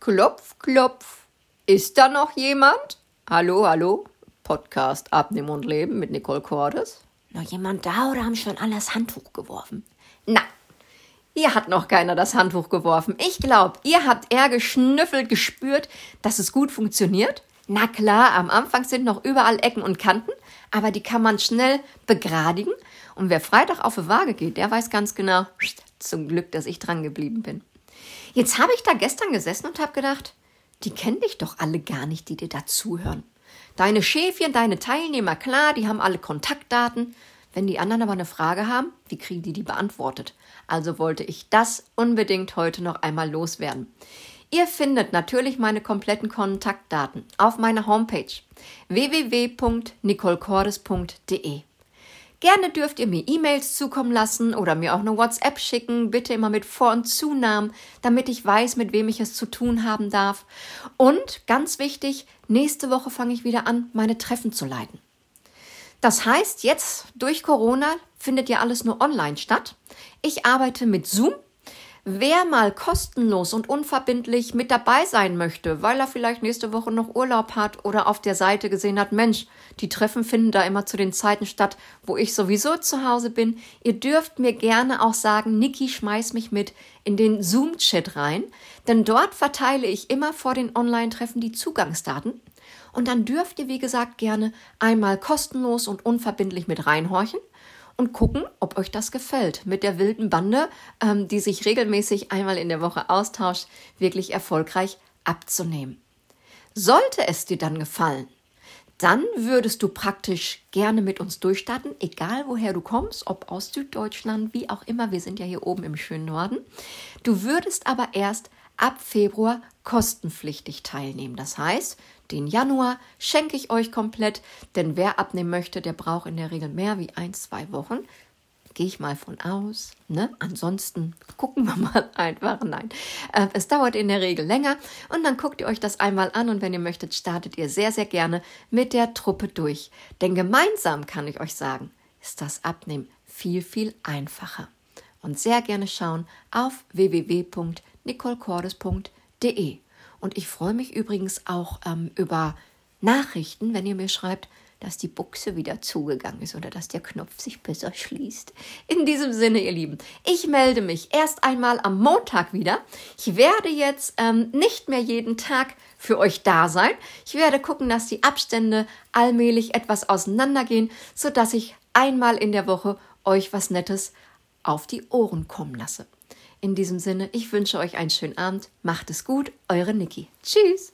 Klopf, klopf. Ist da noch jemand? Hallo, hallo? Podcast Abnehmen und Leben mit Nicole Cordes. Noch jemand da oder haben schon alle das Handtuch geworfen? Na, hier hat noch keiner das Handtuch geworfen. Ich glaube, ihr habt eher geschnüffelt, gespürt, dass es gut funktioniert. Na klar, am Anfang sind noch überall Ecken und Kanten, aber die kann man schnell begradigen. Und wer Freitag auf die Waage geht, der weiß ganz genau, zum Glück, dass ich dran geblieben bin. Jetzt habe ich da gestern gesessen und habe gedacht, die kennen dich doch alle gar nicht, die dir dazuhören. Deine Schäfchen, deine Teilnehmer, klar, die haben alle Kontaktdaten. Wenn die anderen aber eine Frage haben, wie kriegen die die beantwortet? Also wollte ich das unbedingt heute noch einmal loswerden. Ihr findet natürlich meine kompletten Kontaktdaten auf meiner Homepage www.nicolecordes.de. Gerne dürft ihr mir E-Mails zukommen lassen oder mir auch eine WhatsApp schicken, bitte immer mit Vor- und Zunahmen, damit ich weiß, mit wem ich es zu tun haben darf. Und ganz wichtig, nächste Woche fange ich wieder an, meine Treffen zu leiten. Das heißt, jetzt durch Corona findet ja alles nur online statt. Ich arbeite mit Zoom Wer mal kostenlos und unverbindlich mit dabei sein möchte, weil er vielleicht nächste Woche noch Urlaub hat oder auf der Seite gesehen hat, Mensch, die Treffen finden da immer zu den Zeiten statt, wo ich sowieso zu Hause bin. Ihr dürft mir gerne auch sagen, Niki, schmeiß mich mit in den Zoom-Chat rein, denn dort verteile ich immer vor den Online-Treffen die Zugangsdaten. Und dann dürft ihr, wie gesagt, gerne einmal kostenlos und unverbindlich mit reinhorchen und gucken, ob euch das gefällt. Mit der wilden Bande, ähm, die sich regelmäßig einmal in der Woche austauscht, wirklich erfolgreich abzunehmen. Sollte es dir dann gefallen, dann würdest du praktisch gerne mit uns durchstarten, egal woher du kommst, ob aus Süddeutschland, wie auch immer, wir sind ja hier oben im schönen Norden. Du würdest aber erst ab Februar kostenpflichtig teilnehmen. Das heißt, den Januar schenke ich euch komplett, denn wer abnehmen möchte, der braucht in der Regel mehr wie ein, zwei Wochen. Gehe ich mal von aus. Ne? Ansonsten gucken wir mal einfach. Nein, äh, es dauert in der Regel länger und dann guckt ihr euch das einmal an und wenn ihr möchtet, startet ihr sehr, sehr gerne mit der Truppe durch. Denn gemeinsam kann ich euch sagen, ist das Abnehmen viel, viel einfacher. Und sehr gerne schauen auf www.nicolecordes.de. Und ich freue mich übrigens auch ähm, über Nachrichten, wenn ihr mir schreibt, dass die Buchse wieder zugegangen ist oder dass der Knopf sich besser schließt. In diesem Sinne, ihr Lieben, ich melde mich erst einmal am Montag wieder. Ich werde jetzt ähm, nicht mehr jeden Tag für euch da sein. Ich werde gucken, dass die Abstände allmählich etwas auseinandergehen, sodass ich einmal in der Woche euch was Nettes auf die Ohren kommen lasse. In diesem Sinne, ich wünsche euch einen schönen Abend. Macht es gut, eure Niki. Tschüss.